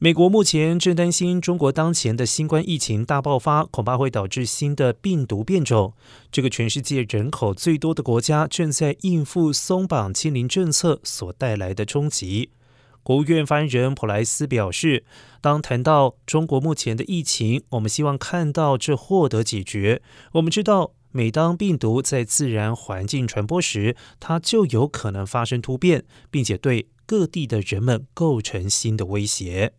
美国目前正担心中国当前的新冠疫情大爆发恐怕会导致新的病毒变种。这个全世界人口最多的国家正在应付松绑清零政策所带来的冲击。国务院发言人普莱斯表示当谈到中国目前的疫情我们希望看到这获得解决。我们知道每当病毒在自然环境传播时它就有可能发生突变并且对各地的人们构成新的威胁。